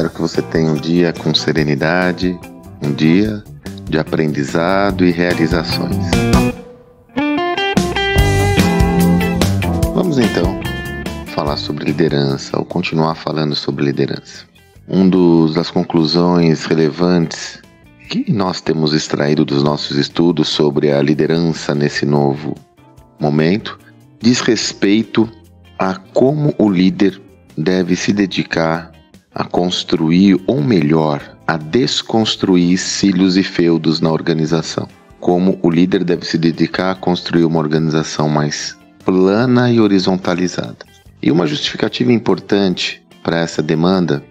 Espero que você tenha um dia com serenidade, um dia de aprendizado e realizações. Vamos então falar sobre liderança ou continuar falando sobre liderança. Um dos, das conclusões relevantes que nós temos extraído dos nossos estudos sobre a liderança nesse novo momento diz respeito a como o líder deve se dedicar a construir, ou melhor, a desconstruir cílios e feudos na organização. Como o líder deve se dedicar a construir uma organização mais plana e horizontalizada. E uma justificativa importante para essa demanda,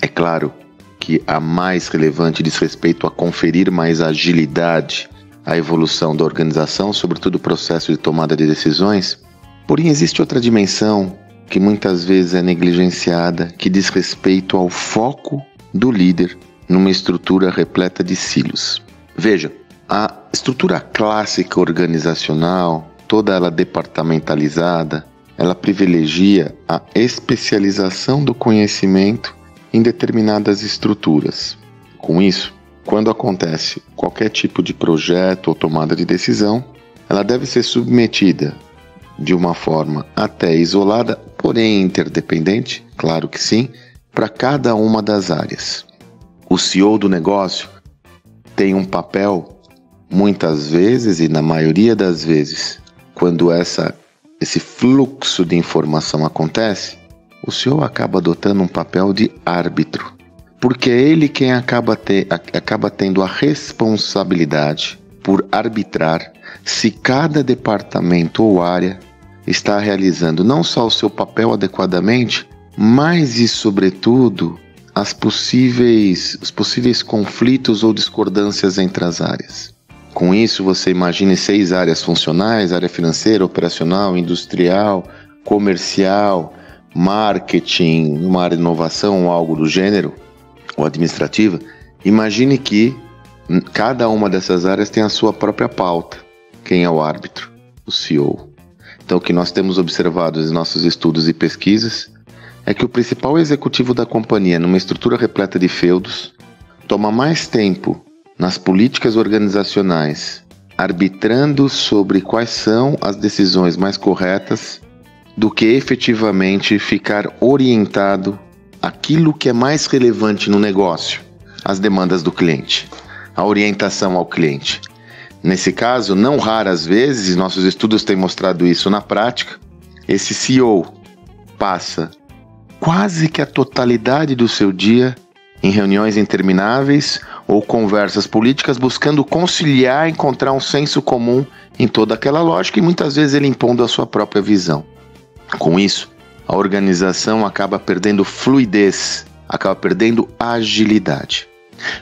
é claro que a mais relevante diz respeito a conferir mais agilidade à evolução da organização, sobretudo o processo de tomada de decisões. Porém, existe outra dimensão que muitas vezes é negligenciada, que diz respeito ao foco do líder numa estrutura repleta de silos. Veja, a estrutura clássica organizacional, toda ela departamentalizada, ela privilegia a especialização do conhecimento em determinadas estruturas. Com isso, quando acontece qualquer tipo de projeto ou tomada de decisão, ela deve ser submetida de uma forma até isolada, porém interdependente, claro que sim, para cada uma das áreas. O CEO do negócio tem um papel, muitas vezes e na maioria das vezes, quando essa, esse fluxo de informação acontece, o CEO acaba adotando um papel de árbitro, porque é ele quem acaba, ter, acaba tendo a responsabilidade por arbitrar se cada departamento ou área está realizando não só o seu papel adequadamente, mas e sobretudo as possíveis, os possíveis conflitos ou discordâncias entre as áreas. Com isso, você imagine seis áreas funcionais: área financeira, operacional, industrial, comercial, marketing, uma área de inovação ou algo do gênero, ou administrativa. Imagine que cada uma dessas áreas tem a sua própria pauta. Quem é o árbitro? O CEO. Então, o que nós temos observado em nossos estudos e pesquisas é que o principal executivo da companhia, numa estrutura repleta de feudos, toma mais tempo nas políticas organizacionais, arbitrando sobre quais são as decisões mais corretas, do que efetivamente ficar orientado aquilo que é mais relevante no negócio, as demandas do cliente, a orientação ao cliente. Nesse caso, não raras vezes, nossos estudos têm mostrado isso na prática, esse CEO passa quase que a totalidade do seu dia em reuniões intermináveis ou conversas políticas buscando conciliar, encontrar um senso comum em toda aquela lógica e muitas vezes ele impondo a sua própria visão. Com isso, a organização acaba perdendo fluidez, acaba perdendo agilidade.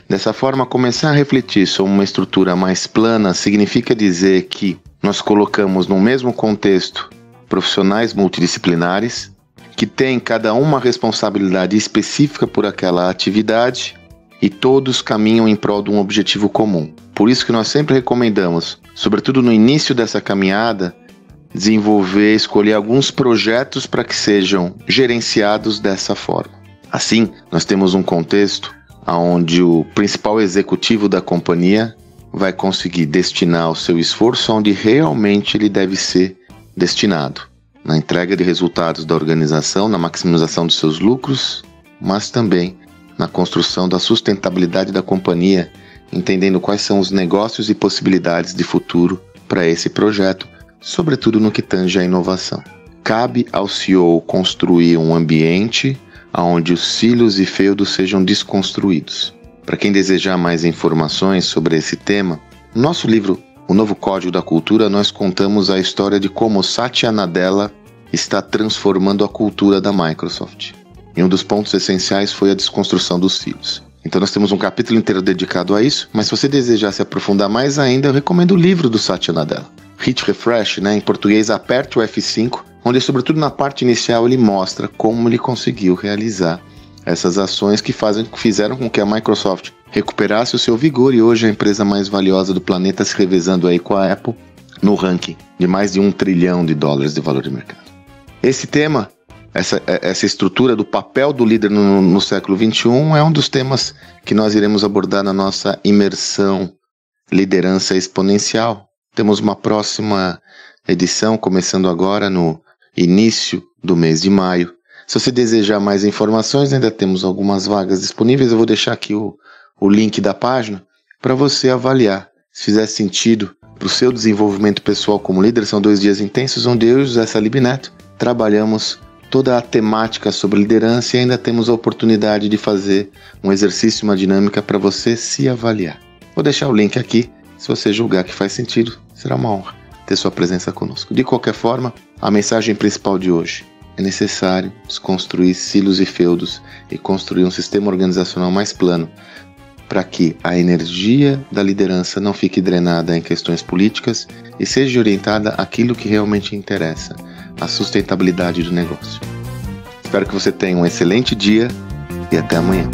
Dessa forma, começar a refletir sobre uma estrutura mais plana significa dizer que nós colocamos no mesmo contexto profissionais multidisciplinares que têm cada uma responsabilidade específica por aquela atividade e todos caminham em prol de um objetivo comum. Por isso que nós sempre recomendamos, sobretudo no início dessa caminhada, desenvolver, escolher alguns projetos para que sejam gerenciados dessa forma. Assim, nós temos um contexto onde o principal executivo da companhia vai conseguir destinar o seu esforço onde realmente ele deve ser destinado na entrega de resultados da organização, na maximização dos seus lucros, mas também na construção da sustentabilidade da companhia, entendendo quais são os negócios e possibilidades de futuro para esse projeto, sobretudo no que tange à inovação. Cabe ao CEO construir um ambiente onde os cílios e feudos sejam desconstruídos. Para quem desejar mais informações sobre esse tema, no nosso livro O Novo Código da Cultura, nós contamos a história de como Satya Nadella está transformando a cultura da Microsoft. E um dos pontos essenciais foi a desconstrução dos cílios. Então nós temos um capítulo inteiro dedicado a isso, mas se você desejar se aprofundar mais ainda, eu recomendo o livro do Satya Nadella. Hit Refresh, né, em português, aperte o F5 onde, sobretudo na parte inicial, ele mostra como ele conseguiu realizar essas ações que fazem, fizeram com que a Microsoft recuperasse o seu vigor e hoje é a empresa mais valiosa do planeta, se revezando aí com a Apple no ranking de mais de um trilhão de dólares de valor de mercado. Esse tema essa, essa estrutura do papel do líder no, no século XXI é um dos temas que nós iremos abordar na nossa imersão Liderança Exponencial. Temos uma próxima edição começando agora no início do mês de maio. Se você desejar mais informações, ainda temos algumas vagas disponíveis. Eu vou deixar aqui o, o link da página para você avaliar se fizer sentido para o seu desenvolvimento pessoal como líder. São dois dias intensos onde eu e José Salib Neto trabalhamos toda a temática sobre liderança e ainda temos a oportunidade de fazer um exercício, uma dinâmica para você se avaliar. Vou deixar o link aqui. Se você julgar que faz sentido, será uma honra ter sua presença conosco. De qualquer forma, a mensagem principal de hoje é necessário desconstruir silos e feudos e construir um sistema organizacional mais plano para que a energia da liderança não fique drenada em questões políticas e seja orientada àquilo que realmente interessa, a sustentabilidade do negócio. Espero que você tenha um excelente dia e até amanhã.